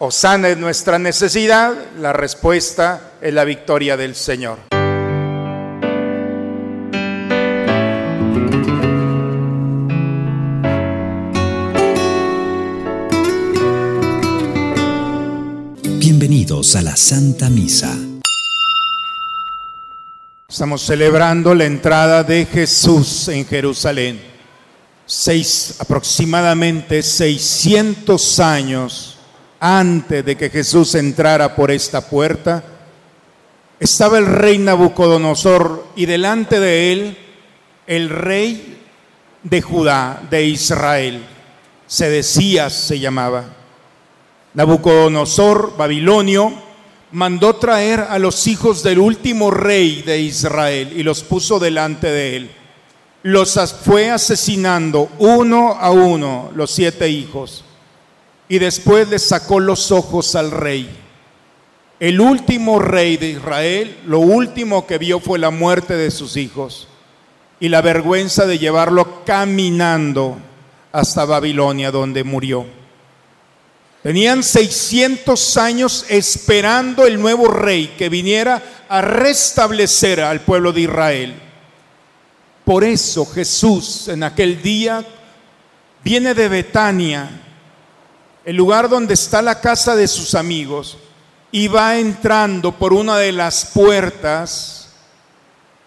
Osana es nuestra necesidad, la respuesta es la victoria del Señor. Bienvenidos a la Santa Misa. Estamos celebrando la entrada de Jesús en Jerusalén. Seis, aproximadamente 600 años antes de que Jesús entrara por esta puerta, estaba el rey Nabucodonosor y delante de él el rey de Judá, de Israel. Se decía, se llamaba. Nabucodonosor, babilonio, mandó traer a los hijos del último rey de Israel y los puso delante de él. Los fue asesinando uno a uno los siete hijos y después le sacó los ojos al rey. El último rey de Israel, lo último que vio fue la muerte de sus hijos y la vergüenza de llevarlo caminando hasta Babilonia donde murió. Tenían 600 años esperando el nuevo rey que viniera a restablecer al pueblo de Israel. Por eso Jesús en aquel día viene de Betania, el lugar donde está la casa de sus amigos, y va entrando por una de las puertas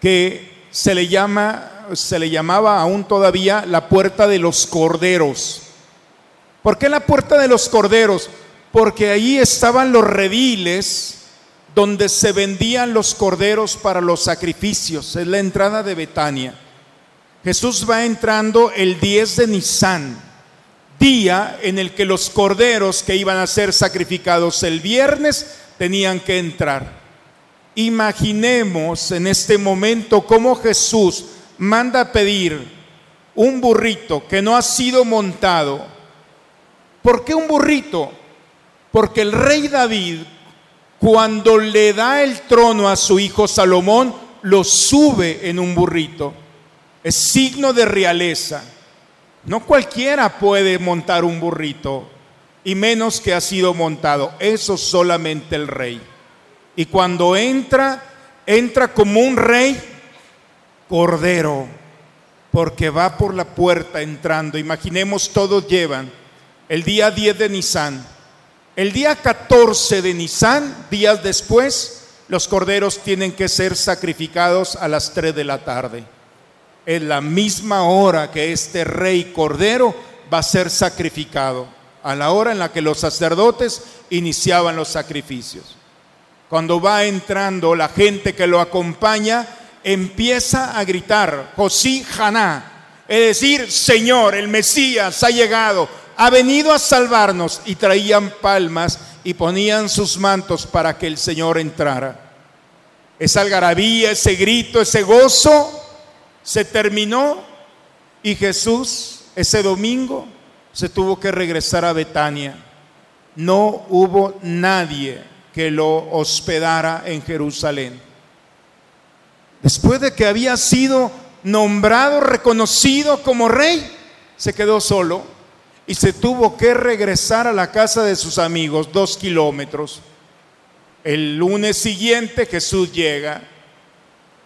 que se le llama, se le llamaba aún todavía la puerta de los corderos. ¿Por qué la puerta de los corderos? Porque ahí estaban los rediles donde se vendían los corderos para los sacrificios. Es la entrada de Betania. Jesús va entrando el 10 de Nisan día en el que los corderos que iban a ser sacrificados el viernes tenían que entrar. Imaginemos en este momento cómo Jesús manda pedir un burrito que no ha sido montado. ¿Por qué un burrito? Porque el rey David, cuando le da el trono a su hijo Salomón, lo sube en un burrito. Es signo de realeza. No cualquiera puede montar un burrito, y menos que ha sido montado. Eso solamente el rey. Y cuando entra, entra como un rey cordero, porque va por la puerta entrando. Imaginemos, todos llevan el día 10 de Nisan. El día 14 de Nisan, días después, los corderos tienen que ser sacrificados a las 3 de la tarde en la misma hora que este rey cordero va a ser sacrificado, a la hora en la que los sacerdotes iniciaban los sacrificios. Cuando va entrando la gente que lo acompaña, empieza a gritar, Josí Haná, es decir, Señor, el Mesías ha llegado, ha venido a salvarnos, y traían palmas y ponían sus mantos para que el Señor entrara. Esa algarabía, ese grito, ese gozo se terminó y Jesús ese domingo se tuvo que regresar a Betania. No hubo nadie que lo hospedara en Jerusalén. Después de que había sido nombrado, reconocido como rey, se quedó solo y se tuvo que regresar a la casa de sus amigos, dos kilómetros. El lunes siguiente Jesús llega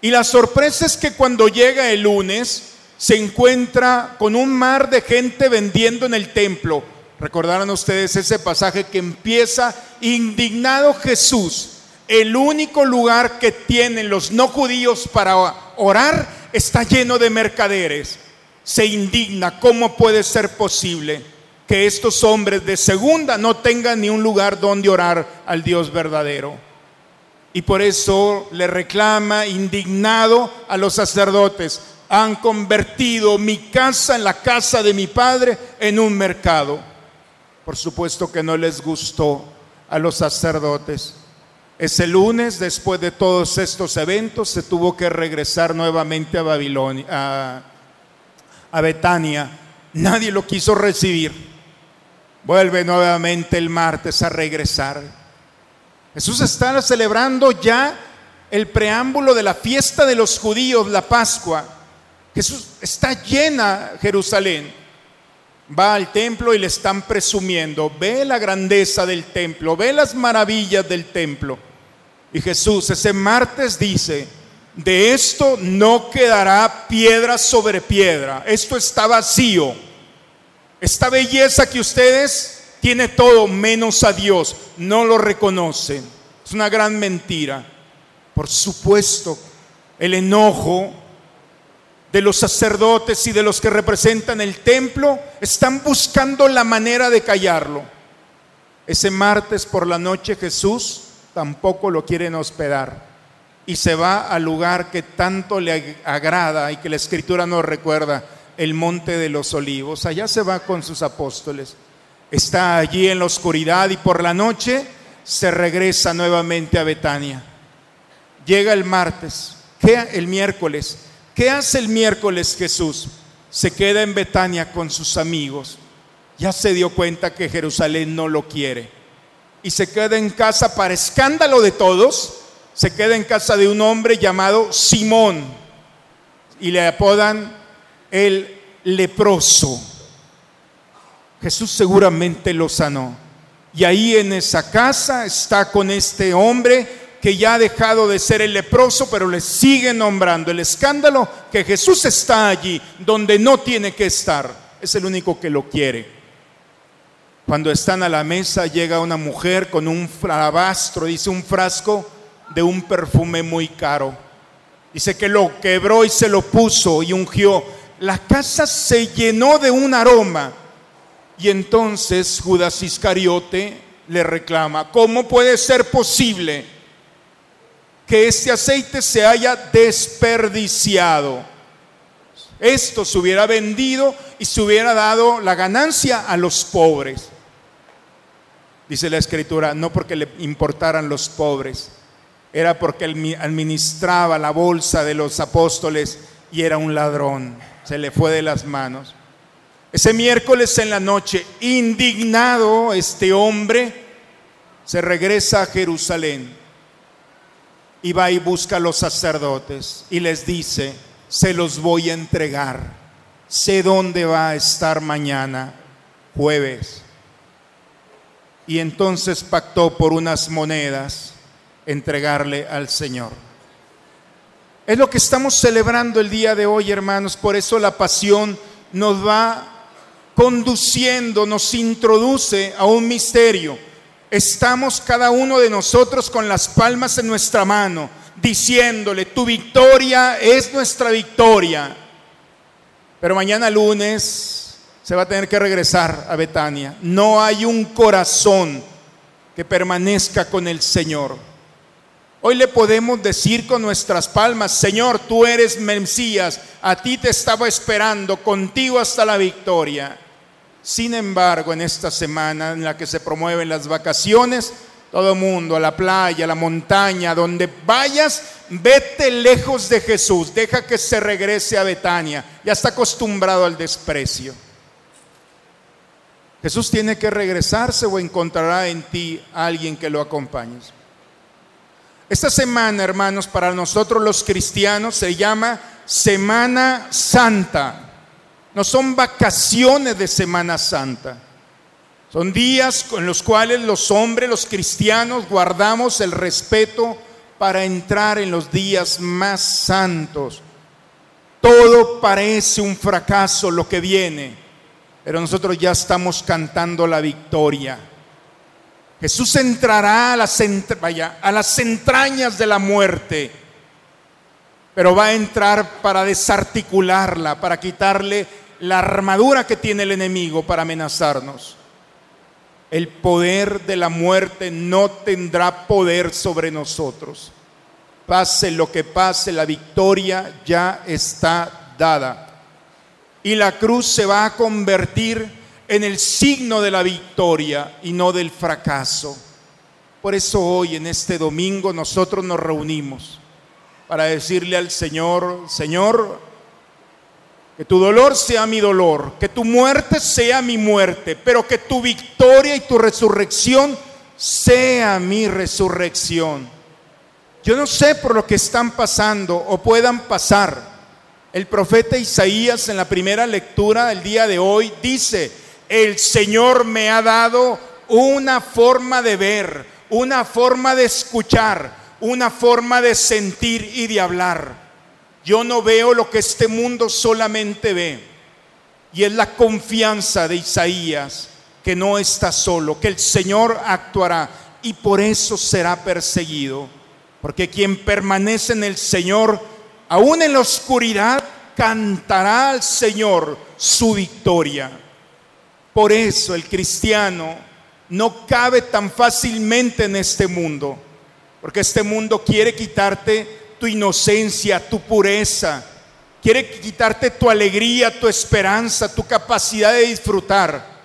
y la sorpresa es que cuando llega el lunes se encuentra con un mar de gente vendiendo en el templo. Recordarán ustedes ese pasaje que empieza indignado Jesús. El único lugar que tienen los no judíos para orar está lleno de mercaderes. Se indigna, ¿cómo puede ser posible que estos hombres de segunda no tengan ni un lugar donde orar al Dios verdadero? Y por eso le reclama indignado a los sacerdotes. Han convertido mi casa en la casa de mi padre en un mercado. Por supuesto que no les gustó a los sacerdotes. Ese lunes, después de todos estos eventos, se tuvo que regresar nuevamente a Babilonia, a, a Betania. Nadie lo quiso recibir. Vuelve nuevamente el martes a regresar. Jesús está celebrando ya el preámbulo de la fiesta de los judíos, la Pascua. Jesús está llena Jerusalén. va al templo y le están presumiendo, ve la grandeza del templo, ve las maravillas del templo. Y Jesús ese martes dice, de esto no quedará piedra sobre piedra, esto está vacío. Esta belleza que ustedes tiene todo menos a Dios, no lo reconocen. Es una gran mentira. Por supuesto, el enojo de los sacerdotes y de los que representan el templo están buscando la manera de callarlo. Ese martes por la noche Jesús tampoco lo quieren hospedar y se va al lugar que tanto le agrada y que la escritura nos recuerda, el monte de los olivos. Allá se va con sus apóstoles. Está allí en la oscuridad y por la noche se regresa nuevamente a Betania. Llega el martes, ¿qué el miércoles? ¿Qué hace el miércoles Jesús? Se queda en Betania con sus amigos. Ya se dio cuenta que Jerusalén no lo quiere. Y se queda en casa para escándalo de todos. Se queda en casa de un hombre llamado Simón. Y le apodan el leproso. Jesús seguramente lo sanó. Y ahí en esa casa está con este hombre que ya ha dejado de ser el leproso, pero le sigue nombrando. El escándalo que Jesús está allí donde no tiene que estar. Es el único que lo quiere. Cuando están a la mesa llega una mujer con un alabastro, dice un frasco de un perfume muy caro. Dice que lo quebró y se lo puso y ungió. La casa se llenó de un aroma. Y entonces Judas Iscariote le reclama, ¿cómo puede ser posible? que este aceite se haya desperdiciado. Esto se hubiera vendido y se hubiera dado la ganancia a los pobres. Dice la escritura, no porque le importaran los pobres, era porque administraba la bolsa de los apóstoles y era un ladrón. Se le fue de las manos. Ese miércoles en la noche, indignado este hombre, se regresa a Jerusalén y va y busca a los sacerdotes y les dice, se los voy a entregar. Sé dónde va a estar mañana, jueves. Y entonces pactó por unas monedas entregarle al Señor. Es lo que estamos celebrando el día de hoy, hermanos. Por eso la pasión nos va conduciendo, nos introduce a un misterio estamos cada uno de nosotros con las palmas en nuestra mano, diciéndole, tu victoria es nuestra victoria. Pero mañana lunes se va a tener que regresar a Betania. No hay un corazón que permanezca con el Señor. Hoy le podemos decir con nuestras palmas, Señor, tú eres Mesías, a ti te estaba esperando, contigo hasta la victoria. Sin embargo, en esta semana en la que se promueven las vacaciones, todo el mundo a la playa, a la montaña, donde vayas, vete lejos de Jesús, deja que se regrese a Betania. Ya está acostumbrado al desprecio. Jesús tiene que regresarse o encontrará en ti alguien que lo acompañe. Esta semana, hermanos, para nosotros los cristianos se llama Semana Santa. No son vacaciones de Semana Santa. Son días en los cuales los hombres, los cristianos, guardamos el respeto para entrar en los días más santos. Todo parece un fracaso lo que viene, pero nosotros ya estamos cantando la victoria. Jesús entrará a las, a las entrañas de la muerte, pero va a entrar para desarticularla, para quitarle la armadura que tiene el enemigo para amenazarnos. El poder de la muerte no tendrá poder sobre nosotros. Pase lo que pase, la victoria ya está dada. Y la cruz se va a convertir en el signo de la victoria y no del fracaso. Por eso hoy, en este domingo, nosotros nos reunimos para decirle al Señor, Señor, que tu dolor sea mi dolor, que tu muerte sea mi muerte, pero que tu victoria y tu resurrección sea mi resurrección. Yo no sé por lo que están pasando o puedan pasar El profeta Isaías en la primera lectura del día de hoy dice, el Señor me ha dado una forma de ver, una forma de escuchar, una forma de sentir y de hablar. Yo no veo lo que este mundo solamente ve. Y es la confianza de Isaías que no está solo, que el Señor actuará y por eso será perseguido. Porque quien permanece en el Señor, aún en la oscuridad, cantará al Señor su victoria. Por eso el cristiano no cabe tan fácilmente en este mundo, porque este mundo quiere quitarte tu inocencia, tu pureza, quiere quitarte tu alegría, tu esperanza, tu capacidad de disfrutar.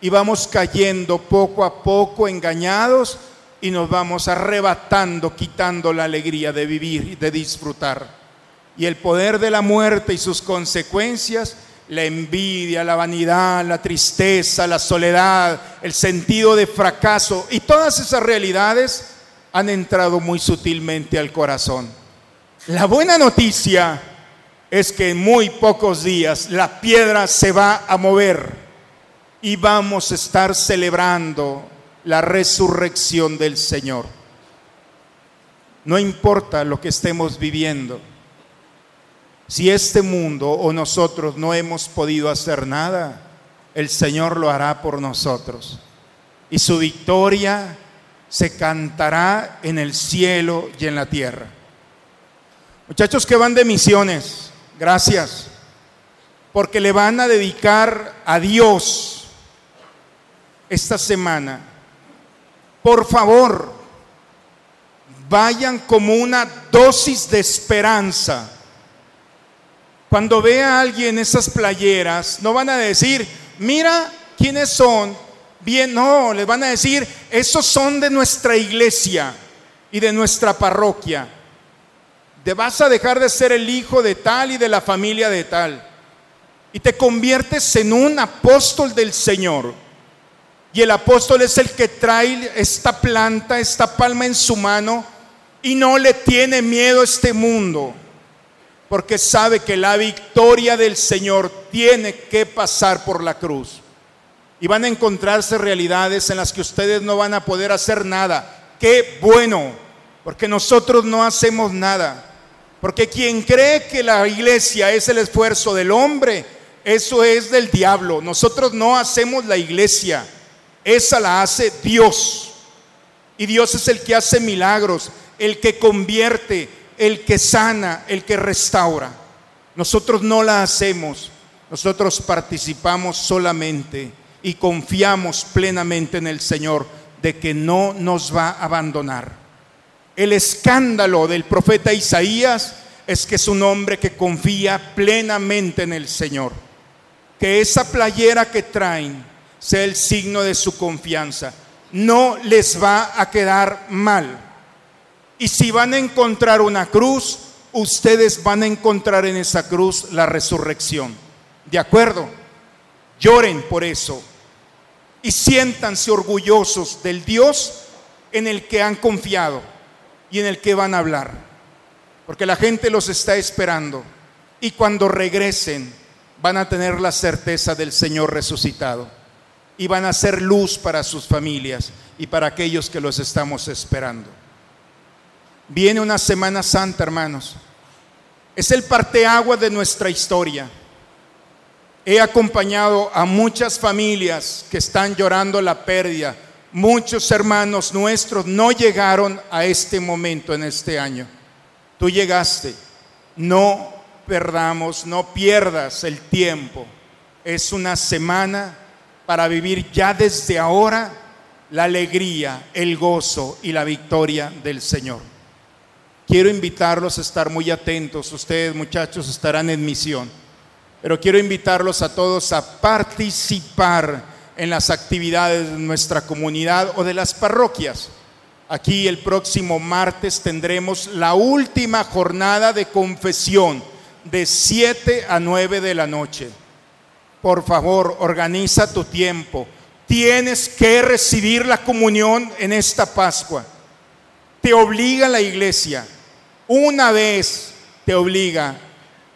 Y vamos cayendo poco a poco engañados y nos vamos arrebatando, quitando la alegría de vivir y de disfrutar. Y el poder de la muerte y sus consecuencias, la envidia, la vanidad, la tristeza, la soledad, el sentido de fracaso y todas esas realidades han entrado muy sutilmente al corazón. La buena noticia es que en muy pocos días la piedra se va a mover y vamos a estar celebrando la resurrección del Señor. No importa lo que estemos viviendo. Si este mundo o nosotros no hemos podido hacer nada, el Señor lo hará por nosotros. Y su victoria se cantará en el cielo y en la tierra. Muchachos que van de misiones, gracias, porque le van a dedicar a Dios esta semana por favor, vayan como una dosis de esperanza. Cuando vea a alguien esas playeras, no van a decir, mira quiénes son. Bien, no, les van a decir, esos son de nuestra iglesia y de nuestra parroquia. Te vas a dejar de ser el hijo de tal y de la familia de tal. Y te conviertes en un apóstol del Señor. Y el apóstol es el que trae esta planta, esta palma en su mano y no le tiene miedo a este mundo, porque sabe que la victoria del Señor tiene que pasar por la cruz. Y van a encontrarse realidades en las que ustedes no van a poder hacer nada. Qué bueno, porque nosotros no hacemos nada. Porque quien cree que la iglesia es el esfuerzo del hombre, eso es del diablo. Nosotros no hacemos la iglesia. Esa la hace Dios. Y Dios es el que hace milagros, el que convierte, el que sana, el que restaura. Nosotros no la hacemos, nosotros participamos solamente y confiamos plenamente en el Señor de que no nos va a abandonar. El escándalo del profeta Isaías es que es un hombre que confía plenamente en el Señor. Que esa playera que traen sea el signo de su confianza. No les va a quedar mal. Y si van a encontrar una cruz, ustedes van a encontrar en esa cruz la resurrección. ¿De acuerdo? Lloren por eso. Y siéntanse orgullosos del Dios en el que han confiado y en el que van a hablar. Porque la gente los está esperando. Y cuando regresen van a tener la certeza del Señor resucitado y van a ser luz para sus familias y para aquellos que los estamos esperando. Viene una Semana Santa, hermanos. Es el parteagua de nuestra historia. He acompañado a muchas familias que están llorando la pérdida. Muchos hermanos nuestros no llegaron a este momento en este año. Tú llegaste. No perdamos, no pierdas el tiempo. Es una semana para vivir ya desde ahora la alegría, el gozo y la victoria del Señor. Quiero invitarlos a estar muy atentos, ustedes muchachos estarán en misión, pero quiero invitarlos a todos a participar en las actividades de nuestra comunidad o de las parroquias. Aquí el próximo martes tendremos la última jornada de confesión de 7 a 9 de la noche. Por favor, organiza tu tiempo. Tienes que recibir la comunión en esta Pascua. Te obliga la iglesia. Una vez te obliga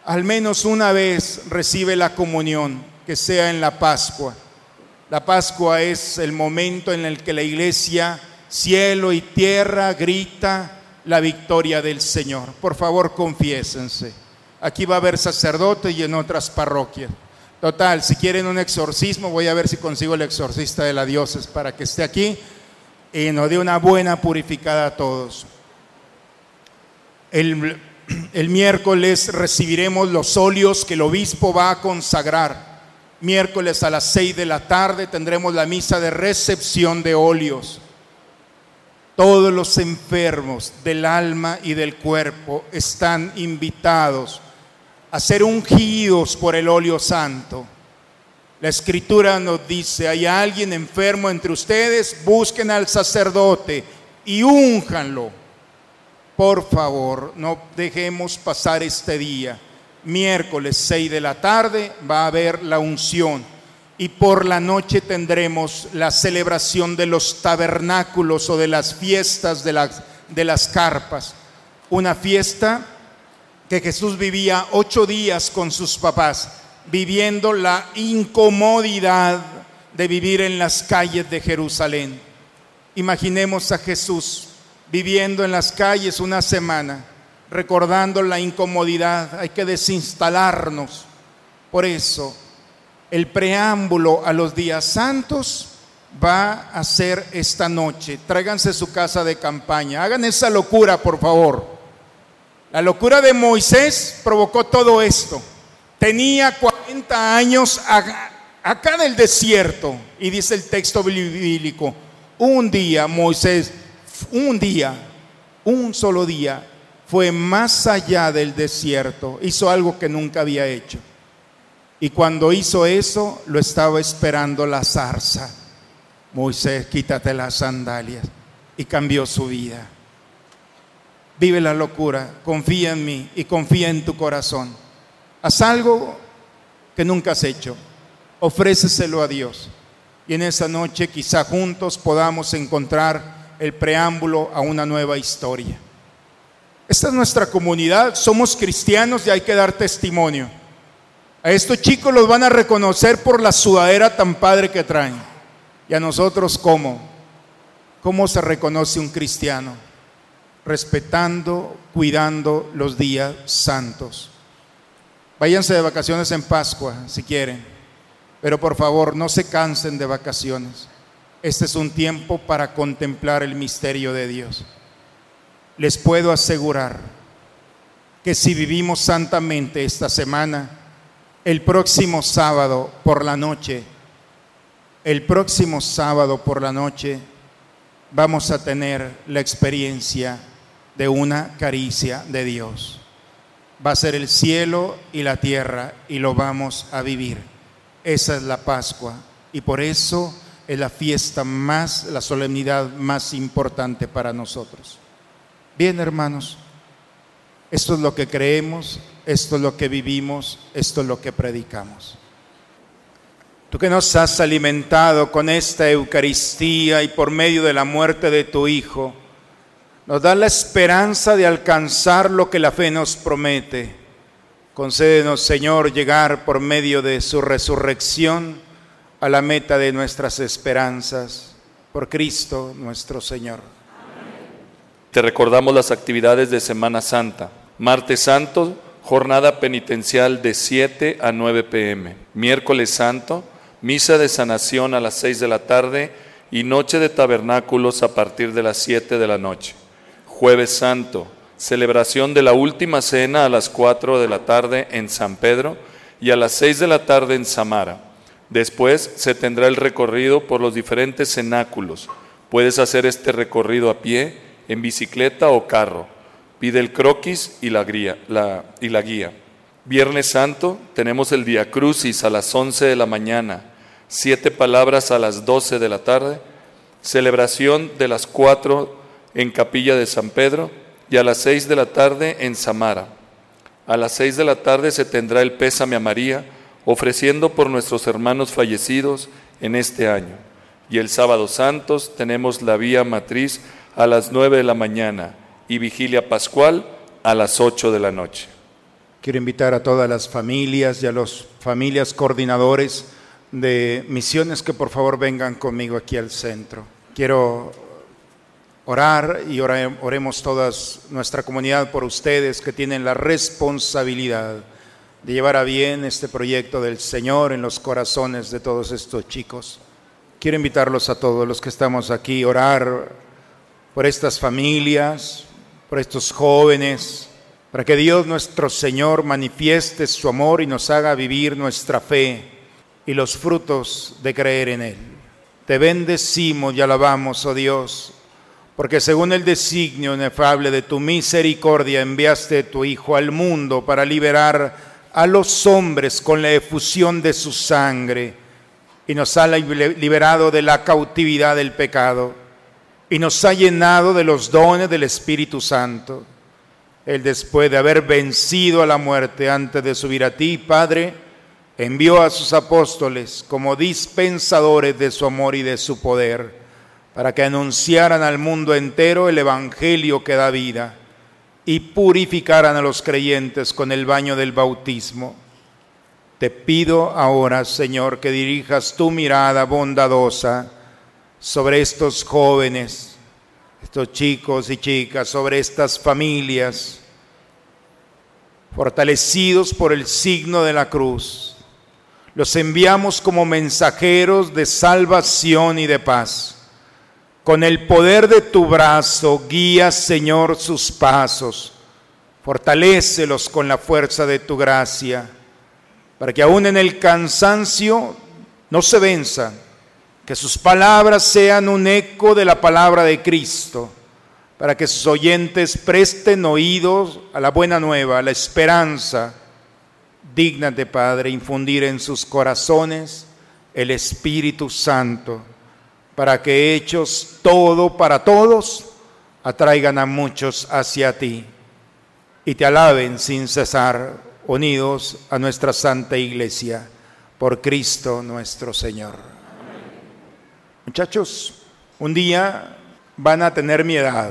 al menos una vez recibe la comunión, que sea en la Pascua. La Pascua es el momento en el que la iglesia, cielo y tierra, grita la victoria del Señor. Por favor, confiésense. Aquí va a haber sacerdote y en otras parroquias. Total, si quieren un exorcismo, voy a ver si consigo el exorcista de la diócesis para que esté aquí y nos dé una buena purificada a todos. El, el miércoles recibiremos los óleos que el obispo va a consagrar. Miércoles a las seis de la tarde tendremos la misa de recepción de óleos. Todos los enfermos del alma y del cuerpo están invitados a ser ungidos por el óleo santo. La escritura nos dice, hay alguien enfermo entre ustedes, busquen al sacerdote y únjanlo. Por favor, no dejemos pasar este día. Miércoles 6 de la tarde va a haber la unción y por la noche tendremos la celebración de los tabernáculos o de las fiestas de las, de las carpas. Una fiesta que Jesús vivía ocho días con sus papás, viviendo la incomodidad de vivir en las calles de Jerusalén. Imaginemos a Jesús viviendo en las calles una semana, recordando la incomodidad, hay que desinstalarnos. Por eso, el preámbulo a los días santos va a ser esta noche. Tráiganse su casa de campaña, hagan esa locura, por favor. La locura de Moisés provocó todo esto. Tenía 40 años acá del desierto, y dice el texto bíblico, un día Moisés un día, un solo día, fue más allá del desierto, hizo algo que nunca había hecho. Y cuando hizo eso, lo estaba esperando la zarza. Moisés, quítate las sandalias. Y cambió su vida. Vive la locura, confía en mí y confía en tu corazón. Haz algo que nunca has hecho. Ofréceselo a Dios. Y en esa noche quizá juntos podamos encontrar el preámbulo a una nueva historia. Esta es nuestra comunidad, somos cristianos y hay que dar testimonio. A estos chicos los van a reconocer por la sudadera tan padre que traen. Y a nosotros, ¿cómo? ¿Cómo se reconoce un cristiano? Respetando, cuidando los días santos. Váyanse de vacaciones en Pascua, si quieren. Pero por favor, no se cansen de vacaciones. Este es un tiempo para contemplar el misterio de Dios. Les puedo asegurar que si vivimos santamente esta semana, el próximo sábado por la noche, el próximo sábado por la noche, vamos a tener la experiencia de una caricia de Dios. Va a ser el cielo y la tierra y lo vamos a vivir. Esa es la Pascua. Y por eso es la fiesta más, la solemnidad más importante para nosotros. Bien, hermanos, esto es lo que creemos, esto es lo que vivimos, esto es lo que predicamos. Tú que nos has alimentado con esta Eucaristía y por medio de la muerte de tu Hijo, nos da la esperanza de alcanzar lo que la fe nos promete. Concédenos, Señor, llegar por medio de su resurrección a la meta de nuestras esperanzas. Por Cristo nuestro Señor. Te recordamos las actividades de Semana Santa. Martes Santo, jornada penitencial de 7 a 9 pm. Miércoles Santo, misa de sanación a las 6 de la tarde y noche de tabernáculos a partir de las 7 de la noche. Jueves Santo, celebración de la última cena a las 4 de la tarde en San Pedro y a las 6 de la tarde en Samara. Después se tendrá el recorrido por los diferentes cenáculos. Puedes hacer este recorrido a pie, en bicicleta o carro. Pide el croquis y la, guía, y la guía. Viernes Santo tenemos el Día Crucis a las 11 de la mañana, siete palabras a las 12 de la tarde, celebración de las cuatro en Capilla de San Pedro y a las 6 de la tarde en Samara. A las 6 de la tarde se tendrá el pésame a María, ofreciendo por nuestros hermanos fallecidos en este año. Y el sábado santos tenemos la vía matriz a las nueve de la mañana y vigilia pascual a las ocho de la noche. Quiero invitar a todas las familias y a los familias coordinadores de misiones que por favor vengan conmigo aquí al centro. Quiero orar y oremos todas nuestra comunidad por ustedes que tienen la responsabilidad de llevar a bien este proyecto del Señor en los corazones de todos estos chicos. Quiero invitarlos a todos los que estamos aquí a orar por estas familias, por estos jóvenes, para que Dios nuestro Señor manifieste su amor y nos haga vivir nuestra fe y los frutos de creer en Él. Te bendecimos y alabamos, oh Dios, porque según el designio inefable de tu misericordia enviaste tu Hijo al mundo para liberar a los hombres con la efusión de su sangre y nos ha liberado de la cautividad del pecado y nos ha llenado de los dones del Espíritu Santo él después de haber vencido a la muerte antes de subir a ti, Padre, envió a sus apóstoles como dispensadores de su amor y de su poder, para que anunciaran al mundo entero el Evangelio que da vida y purificaran a los creyentes con el baño del bautismo. Te pido ahora, Señor, que dirijas tu mirada bondadosa sobre estos jóvenes, estos chicos y chicas, sobre estas familias, fortalecidos por el signo de la cruz. Los enviamos como mensajeros de salvación y de paz. Con el poder de tu brazo, guía, Señor, sus pasos. Fortalécelos con la fuerza de tu gracia, para que aún en el cansancio no se venzan que sus palabras sean un eco de la palabra de Cristo, para que sus oyentes presten oídos a la buena nueva, a la esperanza digna de Padre, infundir en sus corazones el Espíritu Santo, para que hechos todo para todos, atraigan a muchos hacia ti y te alaben sin cesar, unidos a nuestra Santa Iglesia, por Cristo nuestro Señor. Muchachos, un día van a tener mi edad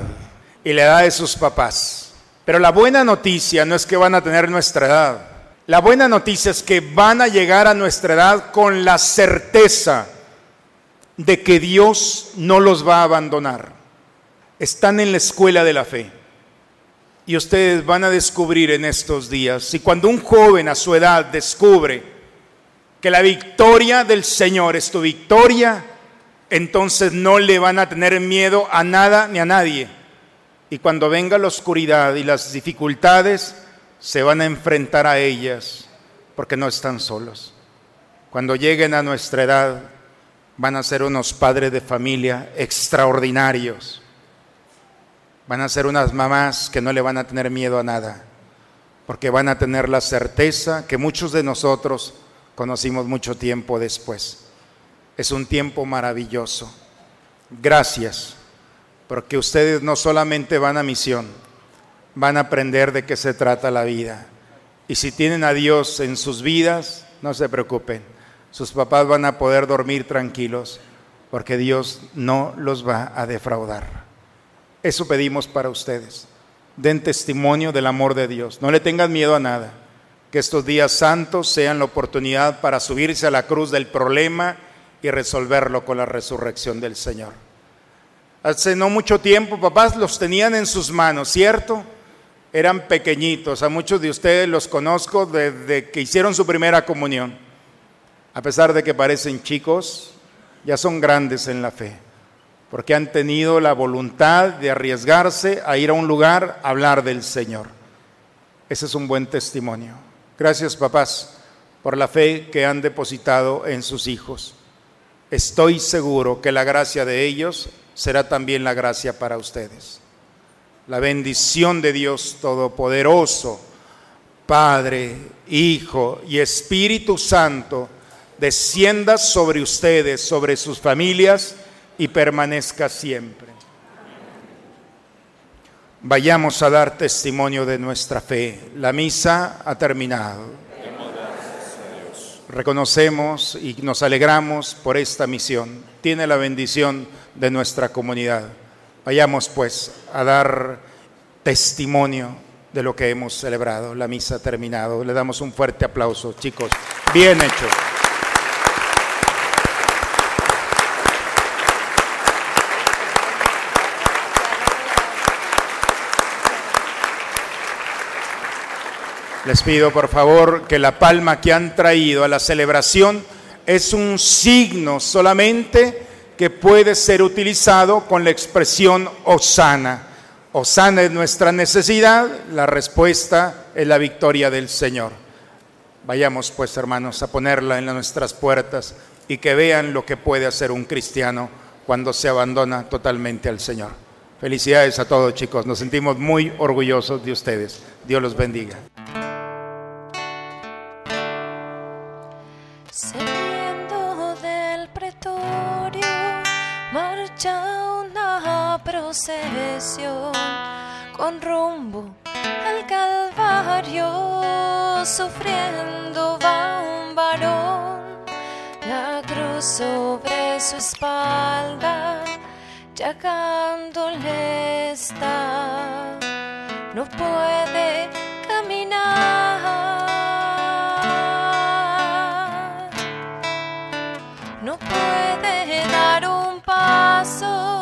y la edad de sus papás. Pero la buena noticia no es que van a tener nuestra edad. La buena noticia es que van a llegar a nuestra edad con la certeza de que Dios no los va a abandonar. Están en la escuela de la fe. Y ustedes van a descubrir en estos días, y cuando un joven a su edad descubre que la victoria del Señor es tu victoria, entonces no le van a tener miedo a nada ni a nadie. Y cuando venga la oscuridad y las dificultades, se van a enfrentar a ellas porque no están solos. Cuando lleguen a nuestra edad, van a ser unos padres de familia extraordinarios. Van a ser unas mamás que no le van a tener miedo a nada, porque van a tener la certeza que muchos de nosotros conocimos mucho tiempo después. Es un tiempo maravilloso. Gracias, porque ustedes no solamente van a misión, van a aprender de qué se trata la vida. Y si tienen a Dios en sus vidas, no se preocupen. Sus papás van a poder dormir tranquilos, porque Dios no los va a defraudar. Eso pedimos para ustedes. Den testimonio del amor de Dios. No le tengan miedo a nada. Que estos días santos sean la oportunidad para subirse a la cruz del problema y resolverlo con la resurrección del Señor. Hace no mucho tiempo, papás los tenían en sus manos, ¿cierto? Eran pequeñitos, a muchos de ustedes los conozco desde que hicieron su primera comunión. A pesar de que parecen chicos, ya son grandes en la fe, porque han tenido la voluntad de arriesgarse a ir a un lugar a hablar del Señor. Ese es un buen testimonio. Gracias, papás, por la fe que han depositado en sus hijos estoy seguro que la gracia de ellos será también la gracia para ustedes. La bendición de Dios Todopoderoso, Padre, Hijo y Espíritu Santo, descienda sobre ustedes, sobre sus familias y permanezca siempre. Vayamos a dar testimonio de nuestra fe. La misa ha terminado reconocemos y nos alegramos por esta misión. Tiene la bendición de nuestra comunidad. Vayamos pues a dar testimonio de lo que hemos celebrado. La misa ha terminado. Le damos un fuerte aplauso, chicos. Bien hecho. Les pido por favor que la palma que han traído a la celebración es un signo solamente que puede ser utilizado con la expresión Osana. Osana es nuestra necesidad, la respuesta es la victoria del Señor. Vayamos pues hermanos a ponerla en nuestras puertas y que vean lo que puede hacer un cristiano cuando se abandona totalmente al Señor. Felicidades a todos chicos, nos sentimos muy orgullosos de ustedes. Dios los bendiga. Con rumbo al Calvario, sufriendo va un varón, la cruz sobre su espalda, llagándole está, no puede caminar. no puede dar un paso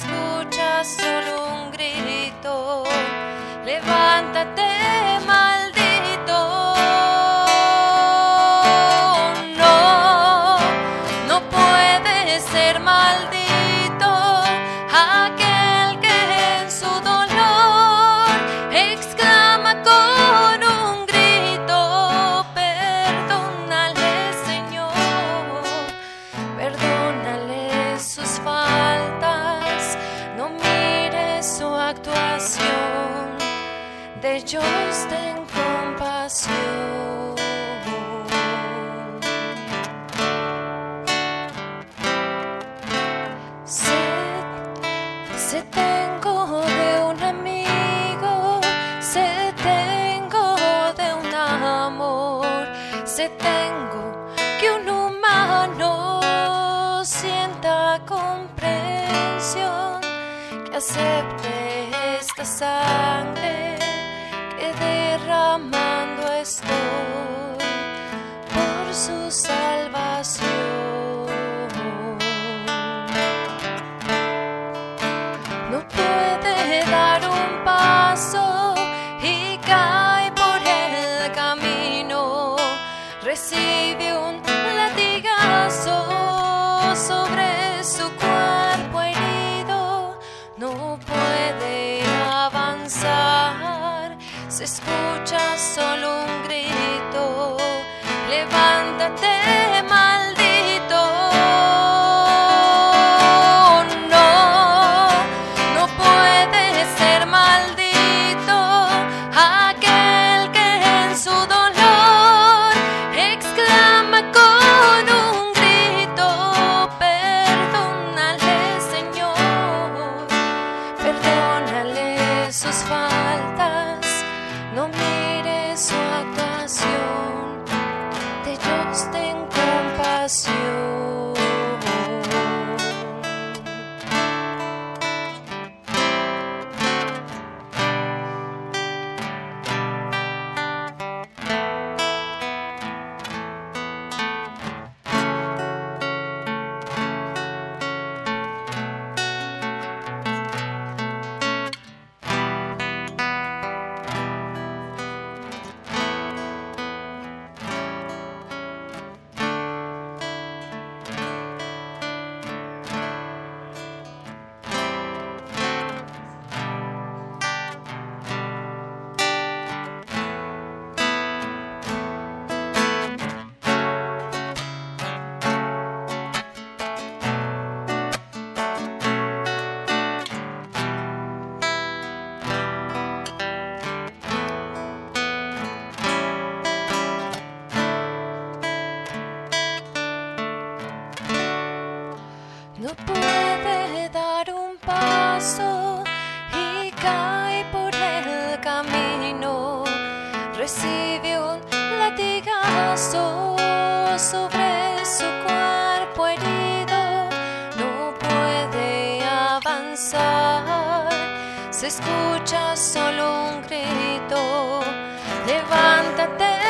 Se escucha solo un grito. Levántate, ellos ten compasión. Sé, sé tengo de un amigo, sé tengo de un amor, sé tengo que un humano sienta comprensión, que acepte esta sangre derramando estoy por su salvación. No puede dar un paso y cae por el camino. Recibe un latigazo sobre su cuerpo escucha solo un grito. Sobre su cuerpo herido, no puede avanzar, se escucha solo un grito, levántate.